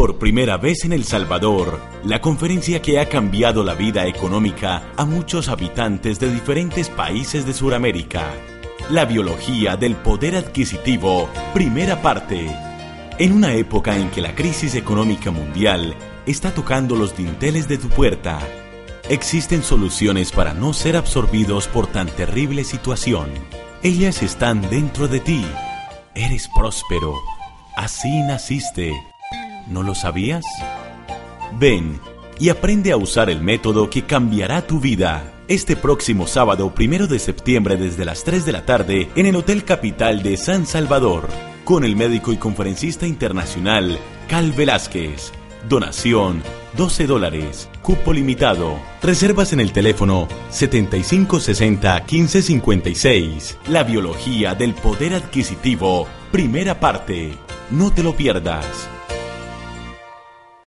Por primera vez en El Salvador, la conferencia que ha cambiado la vida económica a muchos habitantes de diferentes países de Sudamérica. La biología del poder adquisitivo, primera parte. En una época en que la crisis económica mundial está tocando los dinteles de tu puerta, existen soluciones para no ser absorbidos por tan terrible situación. Ellas están dentro de ti. Eres próspero. Así naciste. ¿No lo sabías? Ven y aprende a usar el método que cambiará tu vida. Este próximo sábado, primero de septiembre, desde las 3 de la tarde, en el Hotel Capital de San Salvador, con el médico y conferencista internacional Cal Velázquez. Donación 12 dólares. Cupo limitado. Reservas en el teléfono 7560-1556. La biología del poder adquisitivo. Primera parte. No te lo pierdas.